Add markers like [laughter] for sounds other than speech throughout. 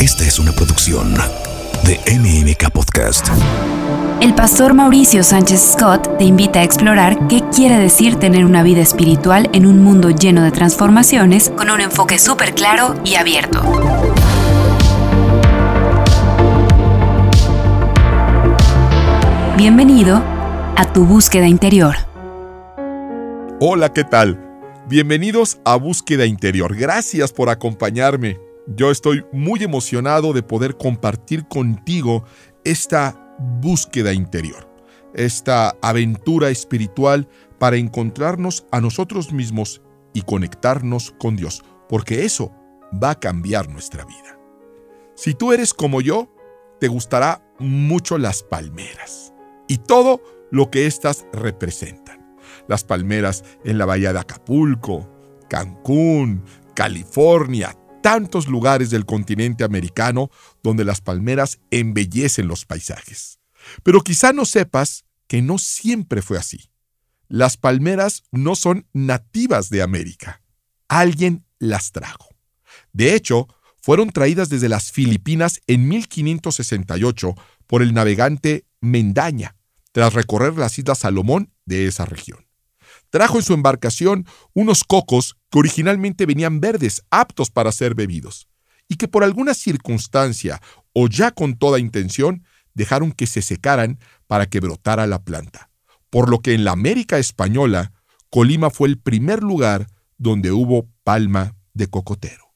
Esta es una producción de MMK Podcast. El pastor Mauricio Sánchez Scott te invita a explorar qué quiere decir tener una vida espiritual en un mundo lleno de transformaciones con un enfoque súper claro y abierto. Bienvenido a tu búsqueda interior. Hola, ¿qué tal? Bienvenidos a Búsqueda Interior. Gracias por acompañarme. Yo estoy muy emocionado de poder compartir contigo esta búsqueda interior, esta aventura espiritual para encontrarnos a nosotros mismos y conectarnos con Dios, porque eso va a cambiar nuestra vida. Si tú eres como yo, te gustará mucho las palmeras y todo lo que éstas representan. Las palmeras en la bahía de Acapulco, Cancún, California, tantos lugares del continente americano donde las palmeras embellecen los paisajes. Pero quizá no sepas que no siempre fue así. Las palmeras no son nativas de América. Alguien las trajo. De hecho, fueron traídas desde las Filipinas en 1568 por el navegante Mendaña, tras recorrer las Islas Salomón de esa región. Trajo en su embarcación unos cocos que originalmente venían verdes, aptos para ser bebidos, y que por alguna circunstancia o ya con toda intención dejaron que se secaran para que brotara la planta. Por lo que en la América española, Colima fue el primer lugar donde hubo palma de cocotero.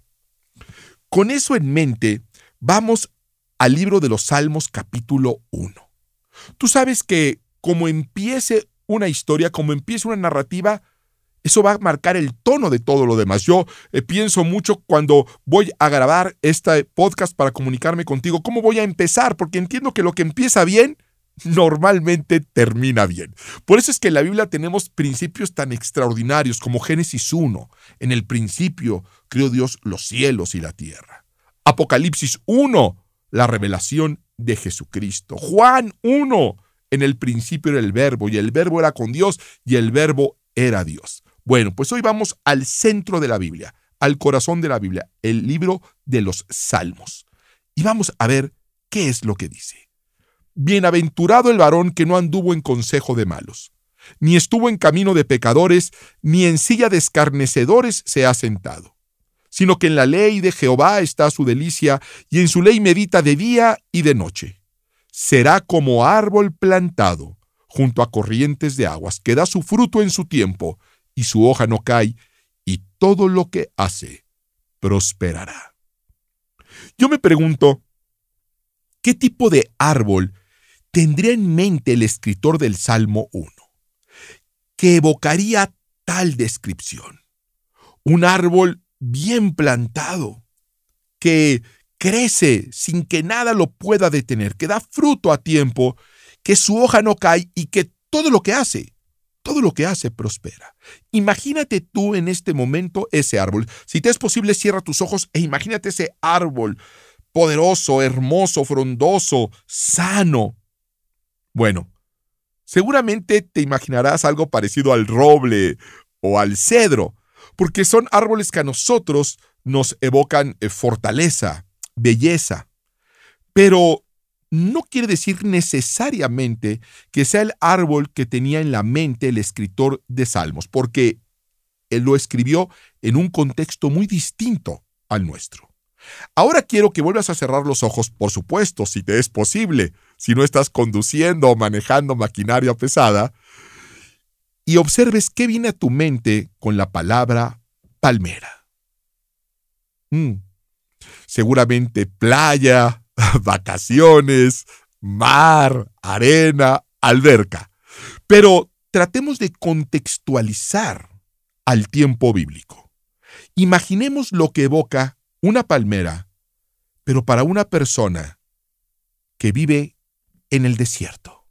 Con eso en mente, vamos al libro de los Salmos capítulo 1. Tú sabes que como empiece una historia, como empiece una narrativa, eso va a marcar el tono de todo lo demás. Yo eh, pienso mucho cuando voy a grabar este podcast para comunicarme contigo, cómo voy a empezar, porque entiendo que lo que empieza bien normalmente termina bien. Por eso es que en la Biblia tenemos principios tan extraordinarios como Génesis 1. En el principio creó Dios los cielos y la tierra. Apocalipsis 1, la revelación de Jesucristo. Juan 1, en el principio era el verbo y el verbo era con Dios y el verbo era Dios. Bueno, pues hoy vamos al centro de la Biblia, al corazón de la Biblia, el libro de los Salmos. Y vamos a ver qué es lo que dice. Bienaventurado el varón que no anduvo en consejo de malos, ni estuvo en camino de pecadores, ni en silla de escarnecedores se ha sentado, sino que en la ley de Jehová está su delicia, y en su ley medita de día y de noche. Será como árbol plantado junto a corrientes de aguas, que da su fruto en su tiempo, y su hoja no cae, y todo lo que hace prosperará. Yo me pregunto, ¿qué tipo de árbol tendría en mente el escritor del Salmo 1? que evocaría tal descripción? Un árbol bien plantado, que crece sin que nada lo pueda detener, que da fruto a tiempo, que su hoja no cae y que todo lo que hace todo lo que hace prospera. Imagínate tú en este momento ese árbol. Si te es posible, cierra tus ojos e imagínate ese árbol poderoso, hermoso, frondoso, sano. Bueno, seguramente te imaginarás algo parecido al roble o al cedro, porque son árboles que a nosotros nos evocan eh, fortaleza, belleza. Pero no quiere decir necesariamente que sea el árbol que tenía en la mente el escritor de Salmos, porque él lo escribió en un contexto muy distinto al nuestro. Ahora quiero que vuelvas a cerrar los ojos, por supuesto, si te es posible, si no estás conduciendo o manejando maquinaria pesada, y observes qué viene a tu mente con la palabra palmera. Mm. Seguramente playa, [laughs] vacaciones, mar, arena, alberca. Pero tratemos de contextualizar al tiempo bíblico. Imaginemos lo que evoca una palmera, pero para una persona que vive en el desierto.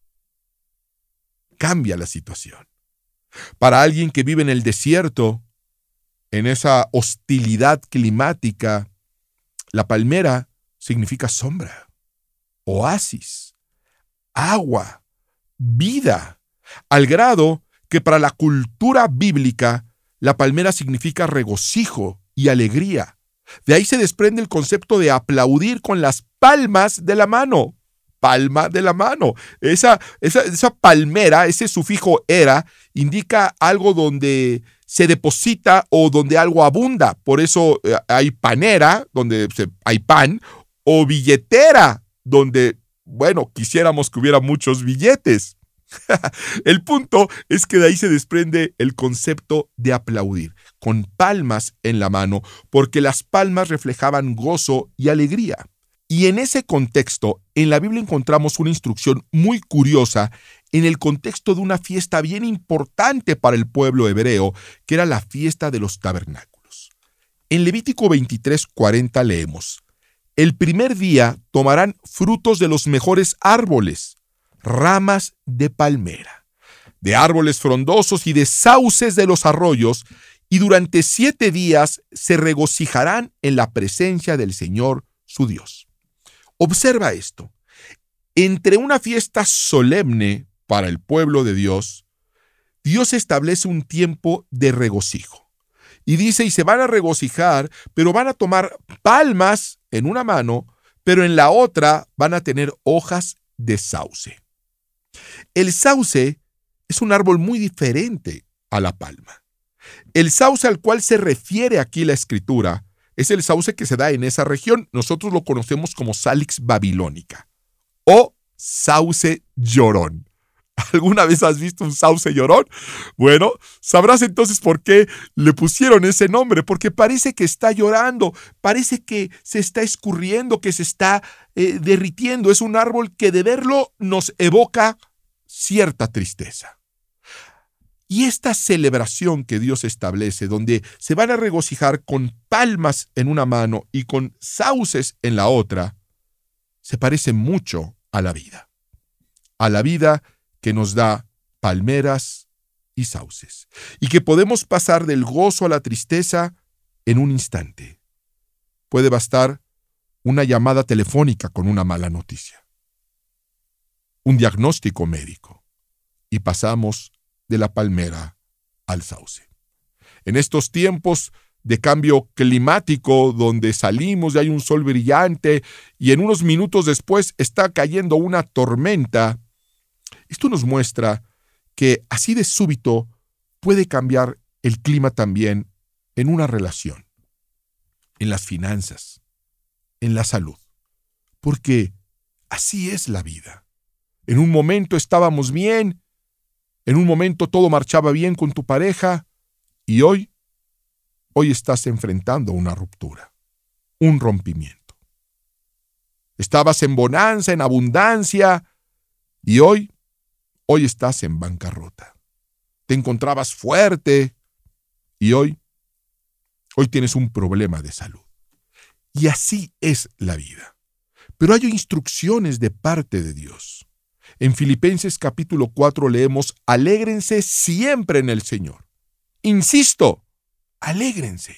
Cambia la situación. Para alguien que vive en el desierto, en esa hostilidad climática, la palmera significa sombra, oasis, agua, vida, al grado que para la cultura bíblica la palmera significa regocijo y alegría. De ahí se desprende el concepto de aplaudir con las palmas de la mano. Palma de la mano. Esa, esa, palmera, ese sufijo era, indica algo donde se deposita o donde algo abunda. Por eso eh, hay panera, donde hay pan, o billetera, donde, bueno, quisiéramos que hubiera muchos billetes. [laughs] el punto es que de ahí se desprende el concepto de aplaudir, con palmas en la mano, porque las palmas reflejaban gozo y alegría. Y en ese contexto, en la Biblia encontramos una instrucción muy curiosa en el contexto de una fiesta bien importante para el pueblo hebreo, que era la fiesta de los tabernáculos. En Levítico 23:40 leemos, El primer día tomarán frutos de los mejores árboles, ramas de palmera, de árboles frondosos y de sauces de los arroyos, y durante siete días se regocijarán en la presencia del Señor su Dios. Observa esto. Entre una fiesta solemne para el pueblo de Dios, Dios establece un tiempo de regocijo. Y dice, y se van a regocijar, pero van a tomar palmas en una mano, pero en la otra van a tener hojas de sauce. El sauce es un árbol muy diferente a la palma. El sauce al cual se refiere aquí la escritura es el sauce que se da en esa región. Nosotros lo conocemos como Salix babilónica o sauce llorón. [laughs] ¿Alguna vez has visto un sauce llorón? Bueno, sabrás entonces por qué le pusieron ese nombre, porque parece que está llorando, parece que se está escurriendo, que se está eh, derritiendo. Es un árbol que de verlo nos evoca cierta tristeza. Y esta celebración que Dios establece, donde se van a regocijar con palmas en una mano y con sauces en la otra, se parece mucho a la vida. A la vida que nos da palmeras y sauces. Y que podemos pasar del gozo a la tristeza en un instante. Puede bastar una llamada telefónica con una mala noticia un diagnóstico médico y pasamos de la palmera al sauce. En estos tiempos de cambio climático donde salimos y hay un sol brillante y en unos minutos después está cayendo una tormenta, esto nos muestra que así de súbito puede cambiar el clima también en una relación, en las finanzas, en la salud, porque así es la vida. En un momento estábamos bien, en un momento todo marchaba bien con tu pareja y hoy, hoy estás enfrentando una ruptura, un rompimiento. Estabas en bonanza, en abundancia y hoy, hoy estás en bancarrota. Te encontrabas fuerte y hoy, hoy tienes un problema de salud. Y así es la vida. Pero hay instrucciones de parte de Dios. En Filipenses capítulo 4 leemos, alégrense siempre en el Señor. Insisto, alégrense.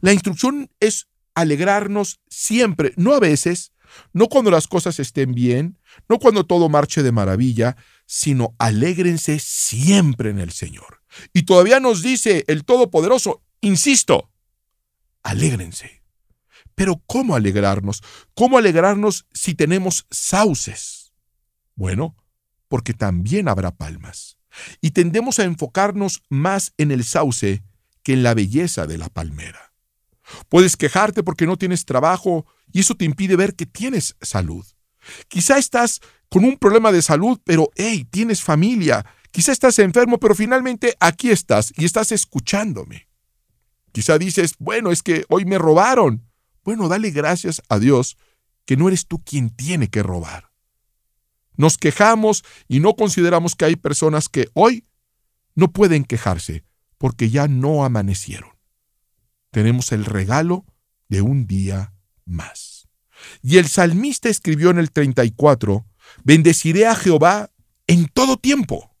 La instrucción es alegrarnos siempre, no a veces, no cuando las cosas estén bien, no cuando todo marche de maravilla, sino alégrense siempre en el Señor. Y todavía nos dice el Todopoderoso, insisto, alégrense. Pero ¿cómo alegrarnos? ¿Cómo alegrarnos si tenemos sauces? Bueno, porque también habrá palmas. Y tendemos a enfocarnos más en el sauce que en la belleza de la palmera. Puedes quejarte porque no tienes trabajo y eso te impide ver que tienes salud. Quizá estás con un problema de salud, pero hey, tienes familia. Quizá estás enfermo, pero finalmente aquí estás y estás escuchándome. Quizá dices, bueno, es que hoy me robaron. Bueno, dale gracias a Dios que no eres tú quien tiene que robar. Nos quejamos y no consideramos que hay personas que hoy no pueden quejarse porque ya no amanecieron. Tenemos el regalo de un día más. Y el salmista escribió en el 34, bendeciré a Jehová en todo tiempo.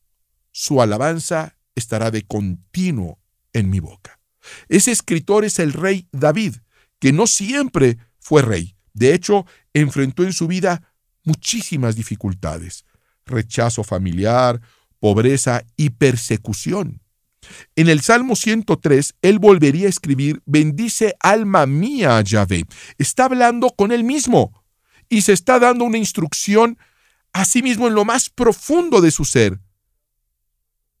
Su alabanza estará de continuo en mi boca. Ese escritor es el rey David, que no siempre fue rey. De hecho, enfrentó en su vida muchísimas dificultades, rechazo familiar, pobreza y persecución. En el Salmo 103, él volvería a escribir, bendice alma mía Yahvé. Está hablando con él mismo y se está dando una instrucción a sí mismo en lo más profundo de su ser.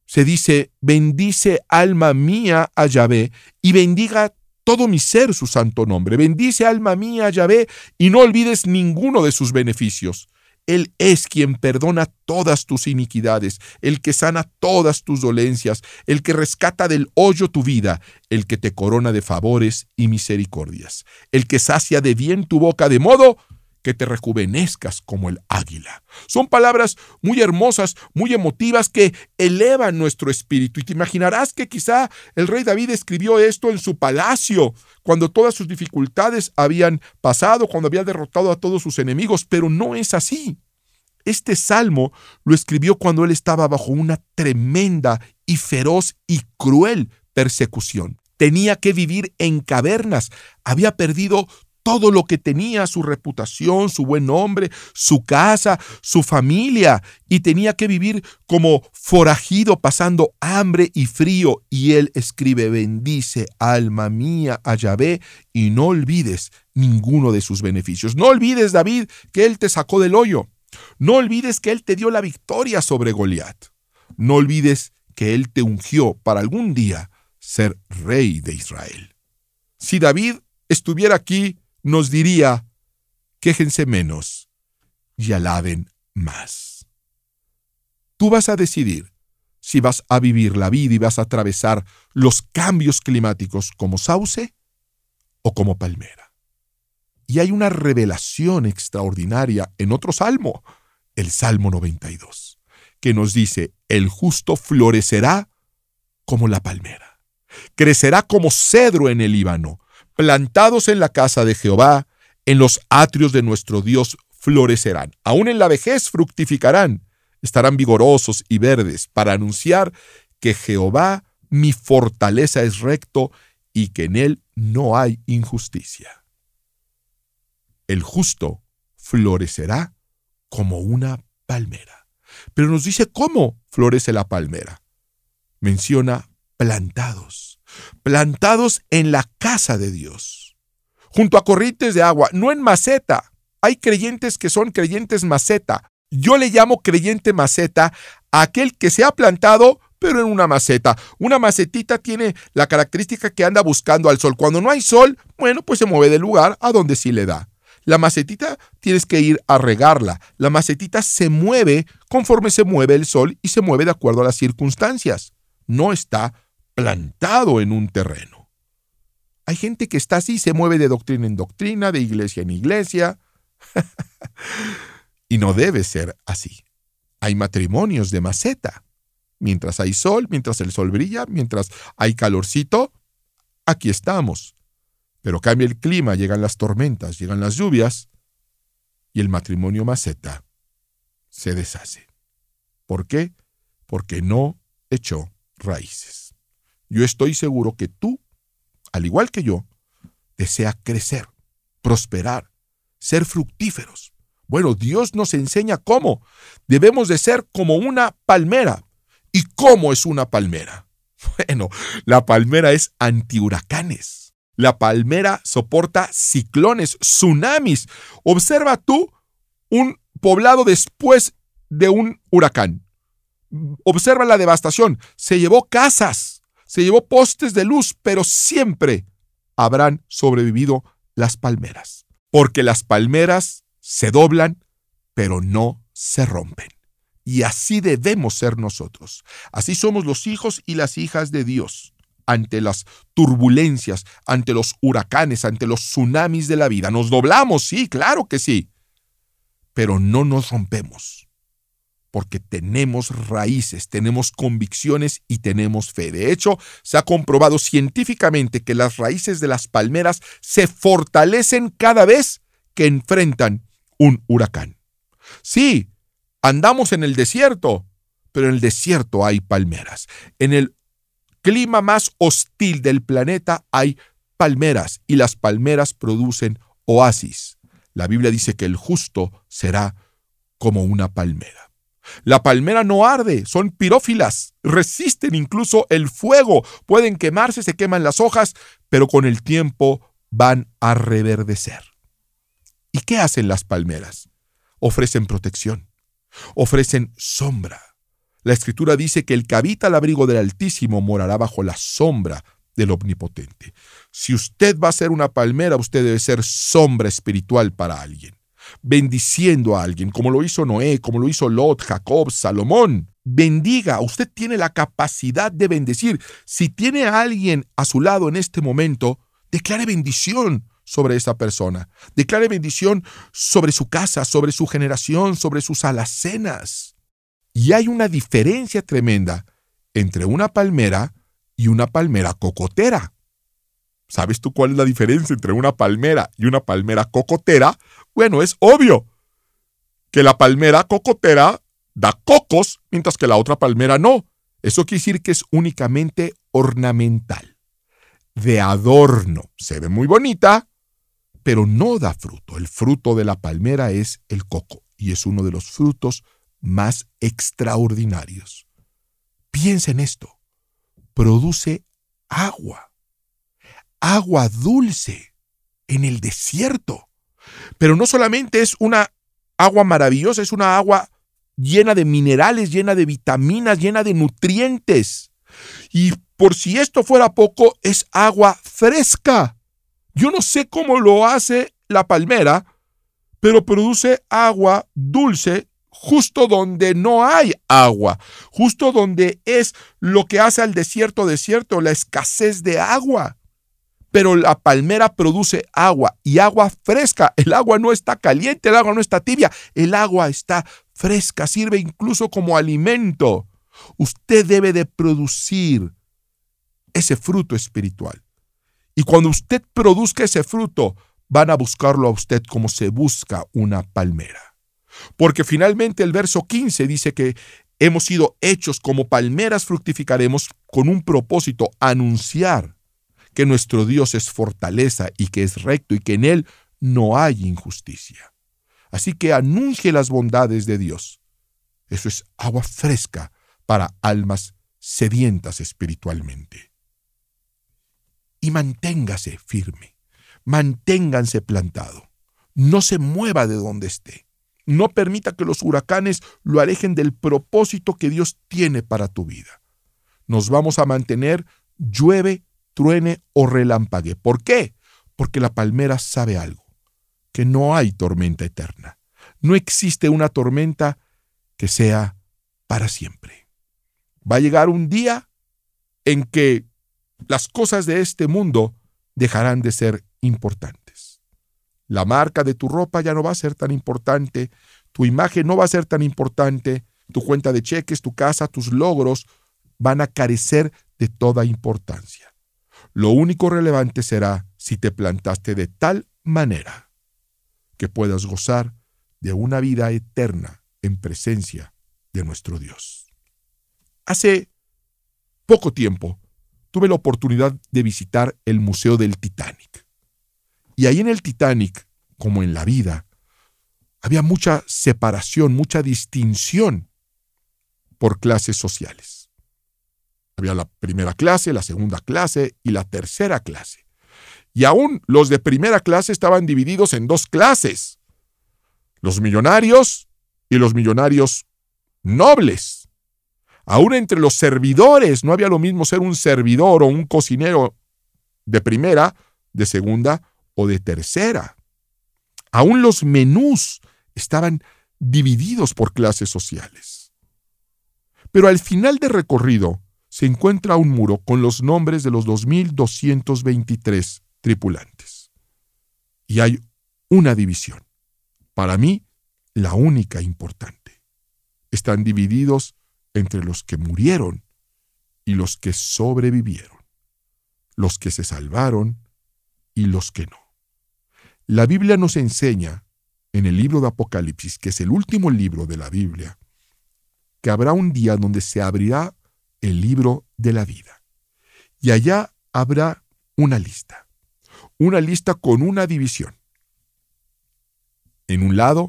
Se dice, bendice alma mía a Yahvé y bendiga todo mi ser su santo nombre. Bendice alma mía Yahvé y no olvides ninguno de sus beneficios. Él es quien perdona todas tus iniquidades, el que sana todas tus dolencias, el que rescata del hoyo tu vida, el que te corona de favores y misericordias, el que sacia de bien tu boca de modo que te rejuvenezcas como el águila. Son palabras muy hermosas, muy emotivas que elevan nuestro espíritu. Y te imaginarás que quizá el rey David escribió esto en su palacio, cuando todas sus dificultades habían pasado, cuando había derrotado a todos sus enemigos, pero no es así. Este salmo lo escribió cuando él estaba bajo una tremenda y feroz y cruel persecución. Tenía que vivir en cavernas, había perdido todo lo que tenía, su reputación, su buen nombre, su casa, su familia, y tenía que vivir como forajido, pasando hambre y frío. Y él escribe, bendice alma mía a Yahvé, y no olvides ninguno de sus beneficios. No olvides, David, que él te sacó del hoyo. No olvides que él te dio la victoria sobre Goliat. No olvides que él te ungió para algún día ser rey de Israel. Si David estuviera aquí nos diría, quéjense menos y alaben más. Tú vas a decidir si vas a vivir la vida y vas a atravesar los cambios climáticos como sauce o como palmera. Y hay una revelación extraordinaria en otro salmo, el Salmo 92, que nos dice, el justo florecerá como la palmera, crecerá como cedro en el Líbano, plantados en la casa de Jehová, en los atrios de nuestro Dios florecerán. Aún en la vejez fructificarán, estarán vigorosos y verdes para anunciar que Jehová mi fortaleza es recto y que en él no hay injusticia. El justo florecerá como una palmera. Pero nos dice cómo florece la palmera. Menciona plantados plantados en la casa de Dios, junto a corrientes de agua, no en maceta. Hay creyentes que son creyentes maceta. Yo le llamo creyente maceta a aquel que se ha plantado pero en una maceta. Una macetita tiene la característica que anda buscando al sol. Cuando no hay sol, bueno, pues se mueve del lugar a donde sí le da. La macetita tienes que ir a regarla. La macetita se mueve conforme se mueve el sol y se mueve de acuerdo a las circunstancias. No está plantado en un terreno. Hay gente que está así, se mueve de doctrina en doctrina, de iglesia en iglesia. [laughs] y no debe ser así. Hay matrimonios de maceta. Mientras hay sol, mientras el sol brilla, mientras hay calorcito, aquí estamos. Pero cambia el clima, llegan las tormentas, llegan las lluvias, y el matrimonio maceta se deshace. ¿Por qué? Porque no echó raíces. Yo estoy seguro que tú, al igual que yo, desea crecer, prosperar, ser fructíferos. Bueno, Dios nos enseña cómo. Debemos de ser como una palmera. ¿Y cómo es una palmera? [laughs] Bueno, la palmera es antihuracanes. La palmera soporta ciclones, tsunamis. Observa tú un poblado después de un huracán. Observa la devastación. Se llevó casas, se llevó postes de luz, pero siempre habrán sobrevivido las palmeras, porque las palmeras se doblan, pero no se rompen. Y así debemos ser nosotros. Así somos los hijos y las hijas de Dios ante las turbulencias, ante los huracanes, ante los tsunamis de la vida. Nos doblamos, sí, claro que sí, pero no nos rompemos porque tenemos raíces, tenemos convicciones y tenemos fe. De hecho, se ha comprobado científicamente que las raíces de las palmeras se fortalecen cada vez que enfrentan un huracán. Sí, andamos en el desierto, pero en el desierto hay palmeras. En el clima más hostil del planeta hay palmeras y las palmeras producen oasis. La Biblia dice que el justo será como una palmera. La palmera no arde, son pirófilas, resisten incluso el fuego, pueden quemarse, se queman las hojas, pero con el tiempo van a reverdecer. ¿Y qué hacen las palmeras? Ofrecen protección, ofrecen sombra. La escritura dice que el que habita al abrigo del Altísimo morará bajo la sombra del Omnipotente. Si usted va a ser una palmera, usted debe ser sombra espiritual para alguien bendiciendo a alguien, como lo hizo Noé, como lo hizo Lot, Jacob, Salomón. Bendiga, usted tiene la capacidad de bendecir. Si tiene a alguien a su lado en este momento, declare bendición sobre esa persona. Declare bendición sobre su casa, sobre su generación, sobre sus alacenas. Y hay una diferencia tremenda entre una palmera y una palmera cocotera. ¿Sabes tú cuál es la diferencia entre una palmera y una palmera cocotera? Bueno, es obvio que la palmera cocotera da cocos, mientras que la otra palmera no. Eso quiere decir que es únicamente ornamental, de adorno. Se ve muy bonita, pero no da fruto. El fruto de la palmera es el coco y es uno de los frutos más extraordinarios. Piensa en esto. Produce agua, agua dulce en el desierto. Pero no solamente es una agua maravillosa, es una agua llena de minerales, llena de vitaminas, llena de nutrientes. Y por si esto fuera poco, es agua fresca. Yo no sé cómo lo hace la palmera, pero produce agua dulce justo donde no hay agua, justo donde es lo que hace al desierto desierto, la escasez de agua pero la palmera produce agua y agua fresca. El agua no está caliente, el agua no está tibia, el agua está fresca, sirve incluso como alimento. Usted debe de producir ese fruto espiritual. Y cuando usted produzca ese fruto, van a buscarlo a usted como se busca una palmera. Porque finalmente el verso 15 dice que hemos sido hechos como palmeras fructificaremos con un propósito, anunciar que nuestro Dios es fortaleza y que es recto y que en Él no hay injusticia. Así que anuncie las bondades de Dios. Eso es agua fresca para almas sedientas espiritualmente. Y manténgase firme, manténganse plantado, no se mueva de donde esté. No permita que los huracanes lo alejen del propósito que Dios tiene para tu vida. Nos vamos a mantener llueve truene o relámpague. ¿Por qué? Porque la palmera sabe algo, que no hay tormenta eterna. No existe una tormenta que sea para siempre. Va a llegar un día en que las cosas de este mundo dejarán de ser importantes. La marca de tu ropa ya no va a ser tan importante, tu imagen no va a ser tan importante, tu cuenta de cheques, tu casa, tus logros van a carecer de toda importancia. Lo único relevante será si te plantaste de tal manera que puedas gozar de una vida eterna en presencia de nuestro Dios. Hace poco tiempo tuve la oportunidad de visitar el Museo del Titanic. Y ahí en el Titanic, como en la vida, había mucha separación, mucha distinción por clases sociales. Había la primera clase, la segunda clase y la tercera clase. Y aún los de primera clase estaban divididos en dos clases. Los millonarios y los millonarios nobles. Aún entre los servidores no había lo mismo ser un servidor o un cocinero de primera, de segunda o de tercera. Aún los menús estaban divididos por clases sociales. Pero al final del recorrido, se encuentra un muro con los nombres de los 2.223 tripulantes. Y hay una división. Para mí, la única importante. Están divididos entre los que murieron y los que sobrevivieron, los que se salvaron y los que no. La Biblia nos enseña en el libro de Apocalipsis, que es el último libro de la Biblia, que habrá un día donde se abrirá el libro de la vida. Y allá habrá una lista, una lista con una división. En un lado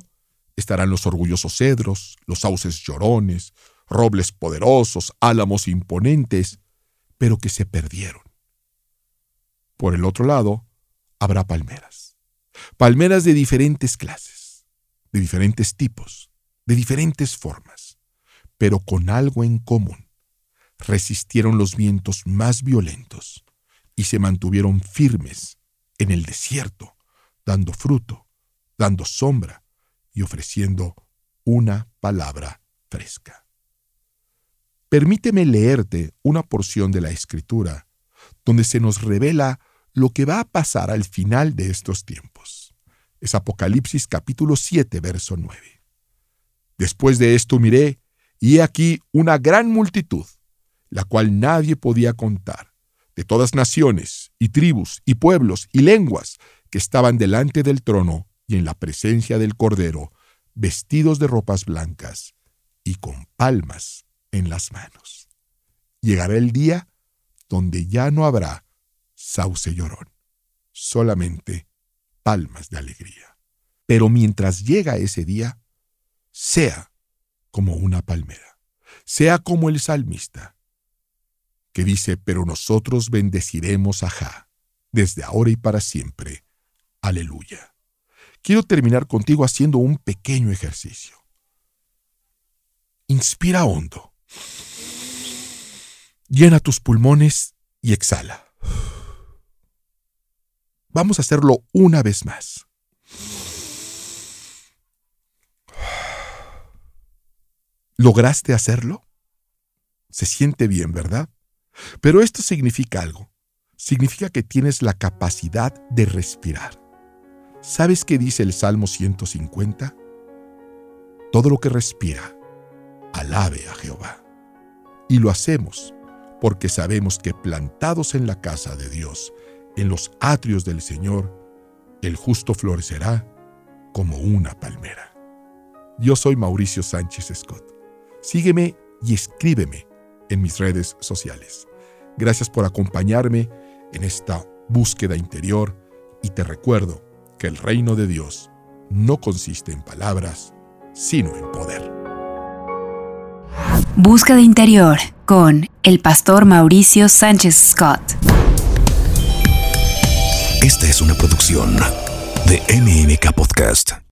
estarán los orgullosos cedros, los sauces llorones, robles poderosos, álamos imponentes, pero que se perdieron. Por el otro lado, habrá palmeras. Palmeras de diferentes clases, de diferentes tipos, de diferentes formas, pero con algo en común. Resistieron los vientos más violentos y se mantuvieron firmes en el desierto, dando fruto, dando sombra y ofreciendo una palabra fresca. Permíteme leerte una porción de la Escritura donde se nos revela lo que va a pasar al final de estos tiempos. Es Apocalipsis capítulo 7, verso 9. Después de esto miré, y he aquí una gran multitud, la cual nadie podía contar, de todas naciones, y tribus, y pueblos, y lenguas, que estaban delante del trono y en la presencia del Cordero, vestidos de ropas blancas y con palmas en las manos. Llegará el día donde ya no habrá sauce llorón, solamente palmas de alegría. Pero mientras llega ese día, sea como una palmera, sea como el salmista, que dice, pero nosotros bendeciremos a Ja, desde ahora y para siempre. Aleluya. Quiero terminar contigo haciendo un pequeño ejercicio. Inspira hondo. Llena tus pulmones y exhala. Vamos a hacerlo una vez más. ¿Lograste hacerlo? Se siente bien, ¿verdad? Pero esto significa algo. Significa que tienes la capacidad de respirar. ¿Sabes qué dice el Salmo 150? Todo lo que respira, alabe a Jehová. Y lo hacemos porque sabemos que plantados en la casa de Dios, en los atrios del Señor, el justo florecerá como una palmera. Yo soy Mauricio Sánchez Scott. Sígueme y escríbeme en mis redes sociales. Gracias por acompañarme en esta búsqueda interior y te recuerdo que el reino de Dios no consiste en palabras, sino en poder. Búsqueda interior con el pastor Mauricio Sánchez Scott. Esta es una producción de MMK Podcast.